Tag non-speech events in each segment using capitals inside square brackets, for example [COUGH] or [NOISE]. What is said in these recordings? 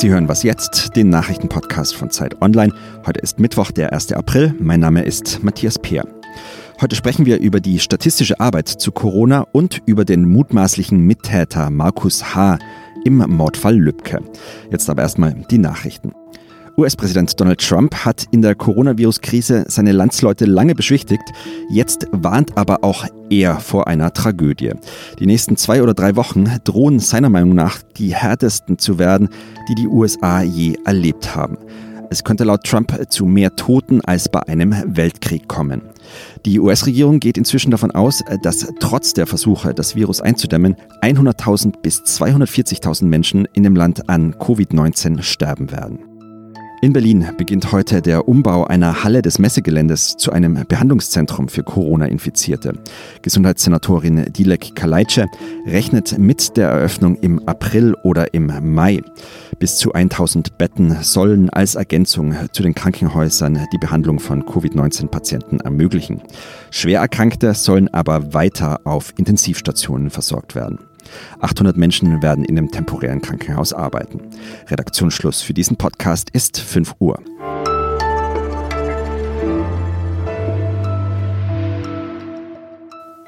Sie hören was jetzt, den Nachrichtenpodcast von Zeit Online. Heute ist Mittwoch, der 1. April. Mein Name ist Matthias Peer. Heute sprechen wir über die statistische Arbeit zu Corona und über den mutmaßlichen Mittäter Markus H. im Mordfall Lübcke. Jetzt aber erstmal die Nachrichten. US-Präsident Donald Trump hat in der Coronavirus-Krise seine Landsleute lange beschwichtigt. Jetzt warnt aber auch er vor einer Tragödie. Die nächsten zwei oder drei Wochen drohen seiner Meinung nach die härtesten zu werden, die die USA je erlebt haben. Es könnte laut Trump zu mehr Toten als bei einem Weltkrieg kommen. Die US-Regierung geht inzwischen davon aus, dass trotz der Versuche, das Virus einzudämmen, 100.000 bis 240.000 Menschen in dem Land an Covid-19 sterben werden. In Berlin beginnt heute der Umbau einer Halle des Messegeländes zu einem Behandlungszentrum für Corona-Infizierte. Gesundheitssenatorin Dilek Kaleitsche rechnet mit der Eröffnung im April oder im Mai. Bis zu 1000 Betten sollen als Ergänzung zu den Krankenhäusern die Behandlung von Covid-19-Patienten ermöglichen. Schwererkrankte sollen aber weiter auf Intensivstationen versorgt werden. 800 Menschen werden in dem temporären Krankenhaus arbeiten. Redaktionsschluss für diesen Podcast ist 5 Uhr.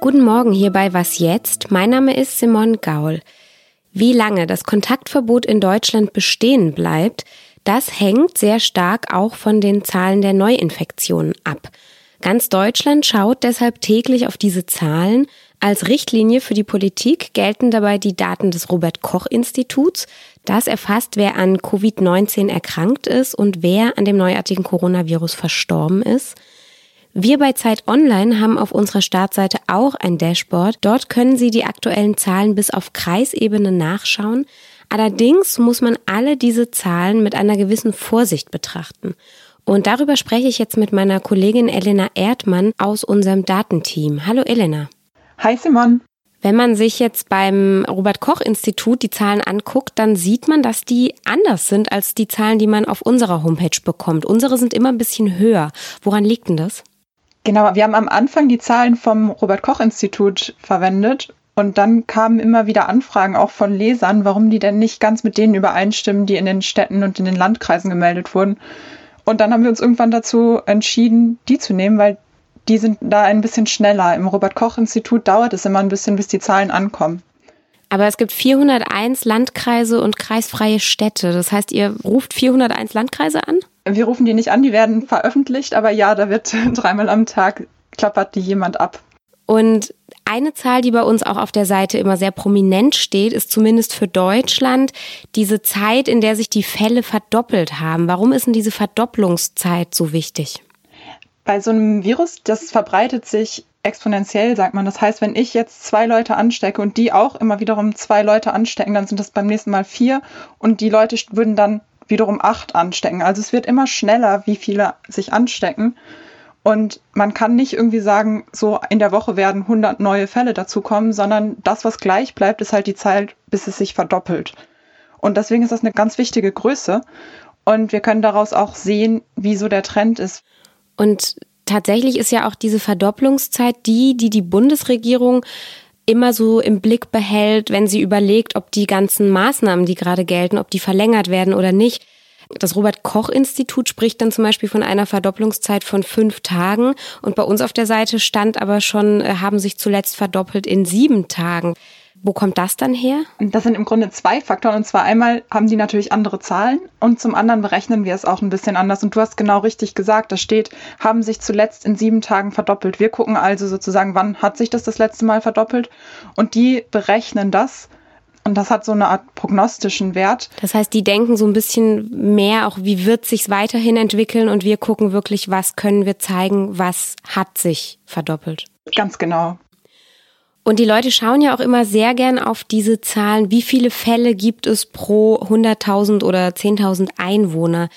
Guten Morgen hier bei Was jetzt? Mein Name ist Simon Gaul. Wie lange das Kontaktverbot in Deutschland bestehen bleibt, das hängt sehr stark auch von den Zahlen der Neuinfektionen ab. Ganz Deutschland schaut deshalb täglich auf diese Zahlen als Richtlinie für die Politik gelten dabei die Daten des Robert Koch Instituts. Das erfasst, wer an Covid-19 erkrankt ist und wer an dem neuartigen Coronavirus verstorben ist. Wir bei Zeit Online haben auf unserer Startseite auch ein Dashboard. Dort können Sie die aktuellen Zahlen bis auf Kreisebene nachschauen. Allerdings muss man alle diese Zahlen mit einer gewissen Vorsicht betrachten. Und darüber spreche ich jetzt mit meiner Kollegin Elena Erdmann aus unserem Datenteam. Hallo Elena. Hi Simon. Wenn man sich jetzt beim Robert Koch Institut die Zahlen anguckt, dann sieht man, dass die anders sind als die Zahlen, die man auf unserer Homepage bekommt. Unsere sind immer ein bisschen höher. Woran liegt denn das? Genau, wir haben am Anfang die Zahlen vom Robert Koch Institut verwendet und dann kamen immer wieder Anfragen auch von Lesern, warum die denn nicht ganz mit denen übereinstimmen, die in den Städten und in den Landkreisen gemeldet wurden. Und dann haben wir uns irgendwann dazu entschieden, die zu nehmen, weil die sind da ein bisschen schneller. Im Robert-Koch-Institut dauert es immer ein bisschen, bis die Zahlen ankommen. Aber es gibt 401 Landkreise und kreisfreie Städte. Das heißt, ihr ruft 401 Landkreise an? Wir rufen die nicht an, die werden veröffentlicht, aber ja, da wird [LAUGHS] dreimal am Tag klappert die jemand ab. Und eine Zahl, die bei uns auch auf der Seite immer sehr prominent steht, ist zumindest für Deutschland diese Zeit, in der sich die Fälle verdoppelt haben. Warum ist denn diese Verdopplungszeit so wichtig? bei so einem Virus, das verbreitet sich exponentiell, sagt man. Das heißt, wenn ich jetzt zwei Leute anstecke und die auch immer wiederum zwei Leute anstecken, dann sind das beim nächsten Mal vier und die Leute würden dann wiederum acht anstecken. Also es wird immer schneller, wie viele sich anstecken. Und man kann nicht irgendwie sagen, so in der Woche werden 100 neue Fälle dazukommen, sondern das, was gleich bleibt, ist halt die Zeit, bis es sich verdoppelt. Und deswegen ist das eine ganz wichtige Größe. Und wir können daraus auch sehen, wie so der Trend ist. Und tatsächlich ist ja auch diese Verdopplungszeit die, die die Bundesregierung immer so im Blick behält, wenn sie überlegt, ob die ganzen Maßnahmen, die gerade gelten, ob die verlängert werden oder nicht. Das Robert Koch Institut spricht dann zum Beispiel von einer Verdopplungszeit von fünf Tagen und bei uns auf der Seite stand aber schon, äh, haben sich zuletzt verdoppelt in sieben Tagen. Wo kommt das dann her? Das sind im Grunde zwei Faktoren. Und zwar einmal haben die natürlich andere Zahlen und zum anderen berechnen wir es auch ein bisschen anders. Und du hast genau richtig gesagt, da steht, haben sich zuletzt in sieben Tagen verdoppelt. Wir gucken also sozusagen, wann hat sich das das letzte Mal verdoppelt und die berechnen das. Und das hat so eine Art prognostischen Wert. Das heißt, die denken so ein bisschen mehr auch, wie wird sich's weiterhin entwickeln und wir gucken wirklich, was können wir zeigen, was hat sich verdoppelt. Ganz genau. Und die Leute schauen ja auch immer sehr gern auf diese Zahlen. Wie viele Fälle gibt es pro 100.000 oder 10.000 Einwohner?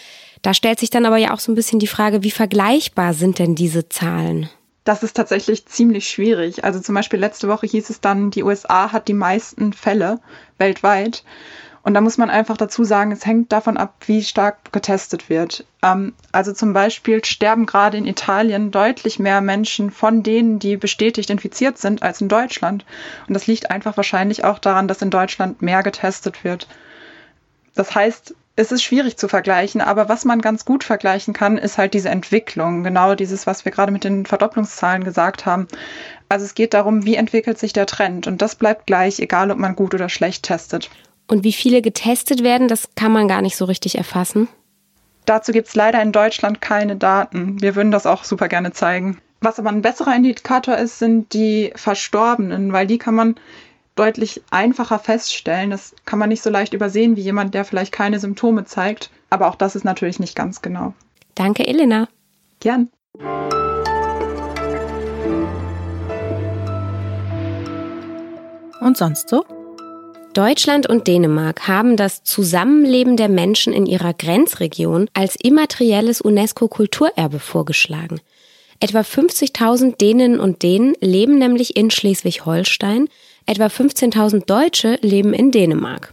Da stellt sich dann aber ja auch so ein bisschen die Frage, wie vergleichbar sind denn diese Zahlen? Das ist tatsächlich ziemlich schwierig. Also zum Beispiel letzte Woche hieß es dann, die USA hat die meisten Fälle weltweit. Und da muss man einfach dazu sagen, es hängt davon ab, wie stark getestet wird. Ähm, also zum Beispiel sterben gerade in Italien deutlich mehr Menschen von denen, die bestätigt infiziert sind, als in Deutschland. Und das liegt einfach wahrscheinlich auch daran, dass in Deutschland mehr getestet wird. Das heißt, es ist schwierig zu vergleichen, aber was man ganz gut vergleichen kann, ist halt diese Entwicklung. Genau dieses, was wir gerade mit den Verdopplungszahlen gesagt haben. Also es geht darum, wie entwickelt sich der Trend und das bleibt gleich, egal ob man gut oder schlecht testet. Und wie viele getestet werden, das kann man gar nicht so richtig erfassen. Dazu gibt es leider in Deutschland keine Daten. Wir würden das auch super gerne zeigen. Was aber ein besserer Indikator ist, sind die Verstorbenen, weil die kann man deutlich einfacher feststellen. Das kann man nicht so leicht übersehen wie jemand, der vielleicht keine Symptome zeigt. Aber auch das ist natürlich nicht ganz genau. Danke, Elena. Gern. Und sonst so? Deutschland und Dänemark haben das Zusammenleben der Menschen in ihrer Grenzregion als immaterielles UNESCO-Kulturerbe vorgeschlagen. Etwa 50.000 Däninnen und Dänen leben nämlich in Schleswig-Holstein, Etwa 15.000 Deutsche leben in Dänemark.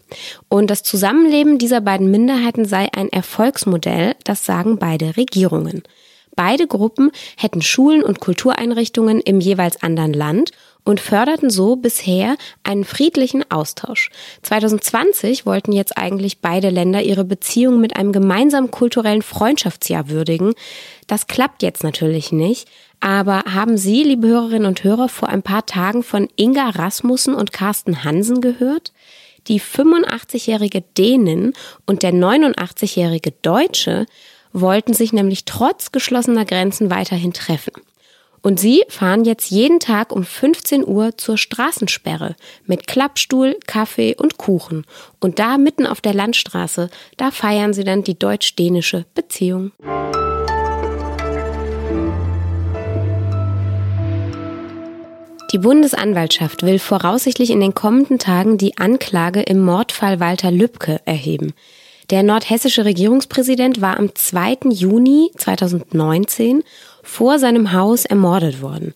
Und das Zusammenleben dieser beiden Minderheiten sei ein Erfolgsmodell, das sagen beide Regierungen. Beide Gruppen hätten Schulen und Kultureinrichtungen im jeweils anderen Land und förderten so bisher einen friedlichen Austausch. 2020 wollten jetzt eigentlich beide Länder ihre Beziehungen mit einem gemeinsamen kulturellen Freundschaftsjahr würdigen. Das klappt jetzt natürlich nicht. Aber haben Sie, liebe Hörerinnen und Hörer, vor ein paar Tagen von Inga Rasmussen und Carsten Hansen gehört? Die 85-jährige Dänin und der 89-jährige Deutsche wollten sich nämlich trotz geschlossener Grenzen weiterhin treffen. Und sie fahren jetzt jeden Tag um 15 Uhr zur Straßensperre mit Klappstuhl, Kaffee und Kuchen. Und da mitten auf der Landstraße, da feiern sie dann die deutsch-dänische Beziehung. Die Bundesanwaltschaft will voraussichtlich in den kommenden Tagen die Anklage im Mordfall Walter Lübcke erheben. Der nordhessische Regierungspräsident war am 2. Juni 2019 vor seinem Haus ermordet worden.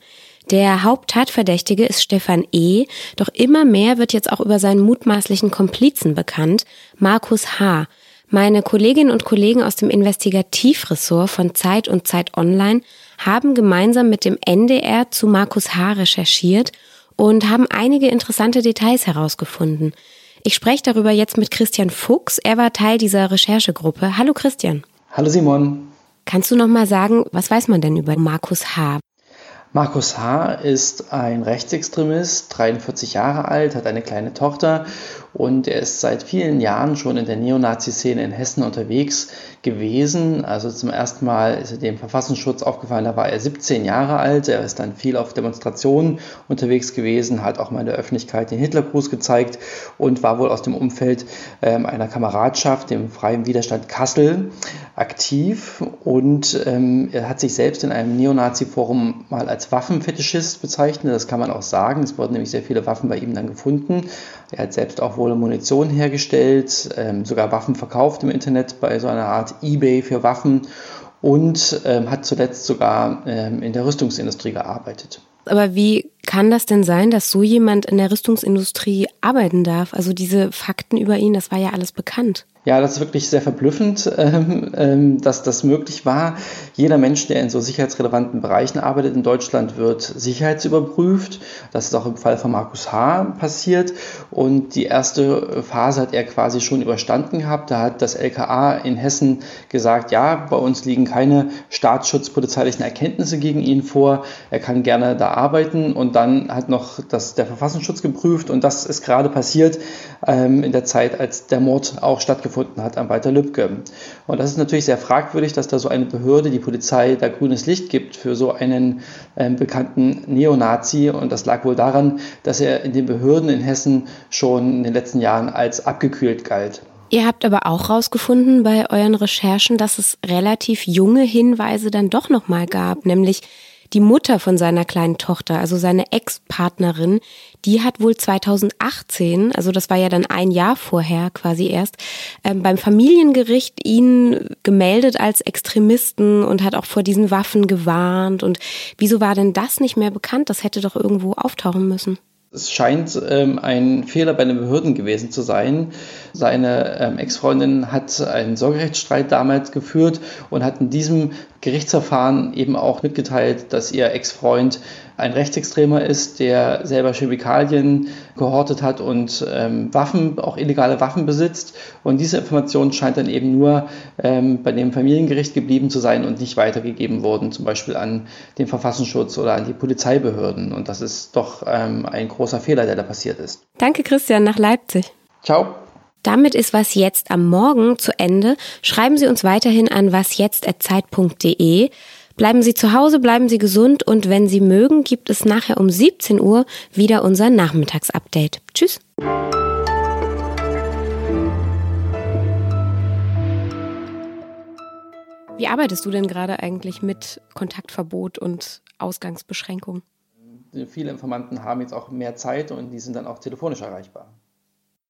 Der Haupttatverdächtige ist Stefan E., doch immer mehr wird jetzt auch über seinen mutmaßlichen Komplizen bekannt, Markus H., meine Kolleginnen und Kollegen aus dem Investigativressort von Zeit und Zeit Online haben gemeinsam mit dem NDR zu Markus H. recherchiert und haben einige interessante Details herausgefunden. Ich spreche darüber jetzt mit Christian Fuchs. Er war Teil dieser Recherchegruppe. Hallo Christian. Hallo Simon. Kannst du noch mal sagen, was weiß man denn über Markus H.? Markus H. ist ein Rechtsextremist, 43 Jahre alt, hat eine kleine Tochter und er ist seit vielen Jahren schon in der Neonazi-Szene in Hessen unterwegs gewesen. Also zum ersten Mal ist er dem Verfassungsschutz aufgefallen, da war er 17 Jahre alt. Er ist dann viel auf Demonstrationen unterwegs gewesen, hat auch mal in der Öffentlichkeit den Hitlergruß gezeigt und war wohl aus dem Umfeld ähm, einer Kameradschaft, dem Freien Widerstand Kassel, aktiv. Und ähm, er hat sich selbst in einem Neonazi-Forum mal als Waffenfetischist bezeichnet. Das kann man auch sagen. Es wurden nämlich sehr viele Waffen bei ihm dann gefunden. Er hat selbst auch wohl Munition hergestellt, ähm, sogar Waffen verkauft im Internet bei so einer Art eBay für Waffen und ähm, hat zuletzt sogar ähm, in der Rüstungsindustrie gearbeitet. Aber wie kann das denn sein, dass so jemand in der Rüstungsindustrie arbeiten darf? Also diese Fakten über ihn, das war ja alles bekannt. Ja, das ist wirklich sehr verblüffend, [LAUGHS] ähm, ähm, dass das möglich war. Jeder Mensch, der in so sicherheitsrelevanten Bereichen arbeitet in Deutschland, wird sicherheitsüberprüft. Das ist auch im Fall von Markus H. passiert. Und die erste Phase hat er quasi schon überstanden gehabt. Da hat das LKA in Hessen gesagt, ja, bei uns liegen keine staatsschutzpolizeilichen Erkenntnisse gegen ihn vor. Er kann gerne da arbeiten. Und dann hat noch das, der Verfassungsschutz geprüft. Und das ist gerade passiert ähm, in der Zeit, als der Mord auch stattgefunden stattgefunden hat am Walter Lübcke. Und das ist natürlich sehr fragwürdig, dass da so eine Behörde, die Polizei, da grünes Licht gibt für so einen äh, bekannten Neonazi. Und das lag wohl daran, dass er in den Behörden in Hessen schon in den letzten Jahren als abgekühlt galt. Ihr habt aber auch herausgefunden bei euren Recherchen, dass es relativ junge Hinweise dann doch nochmal gab, nämlich die Mutter von seiner kleinen Tochter, also seine Ex-Partnerin, die hat wohl 2018, also das war ja dann ein Jahr vorher quasi erst, ähm, beim Familiengericht ihn gemeldet als Extremisten und hat auch vor diesen Waffen gewarnt. Und wieso war denn das nicht mehr bekannt? Das hätte doch irgendwo auftauchen müssen. Es scheint ähm, ein Fehler bei den Behörden gewesen zu sein. Seine ähm, Ex-Freundin hat einen Sorgerechtsstreit damals geführt und hat in diesem Gerichtsverfahren eben auch mitgeteilt, dass ihr Ex-Freund ein Rechtsextremer ist, der selber Chemikalien gehortet hat und ähm, Waffen, auch illegale Waffen besitzt. Und diese Information scheint dann eben nur ähm, bei dem Familiengericht geblieben zu sein und nicht weitergegeben worden, zum Beispiel an den Verfassungsschutz oder an die Polizeibehörden. Und das ist doch ähm, ein großer Fehler, der da passiert ist. Danke, Christian, nach Leipzig. Ciao. Damit ist was jetzt am Morgen zu Ende. Schreiben Sie uns weiterhin an wasjetzt.zeit.de. Bleiben Sie zu Hause, bleiben Sie gesund und wenn Sie mögen, gibt es nachher um 17 Uhr wieder unser Nachmittagsupdate. Tschüss. Wie arbeitest du denn gerade eigentlich mit Kontaktverbot und Ausgangsbeschränkung? Viele Informanten haben jetzt auch mehr Zeit und die sind dann auch telefonisch erreichbar.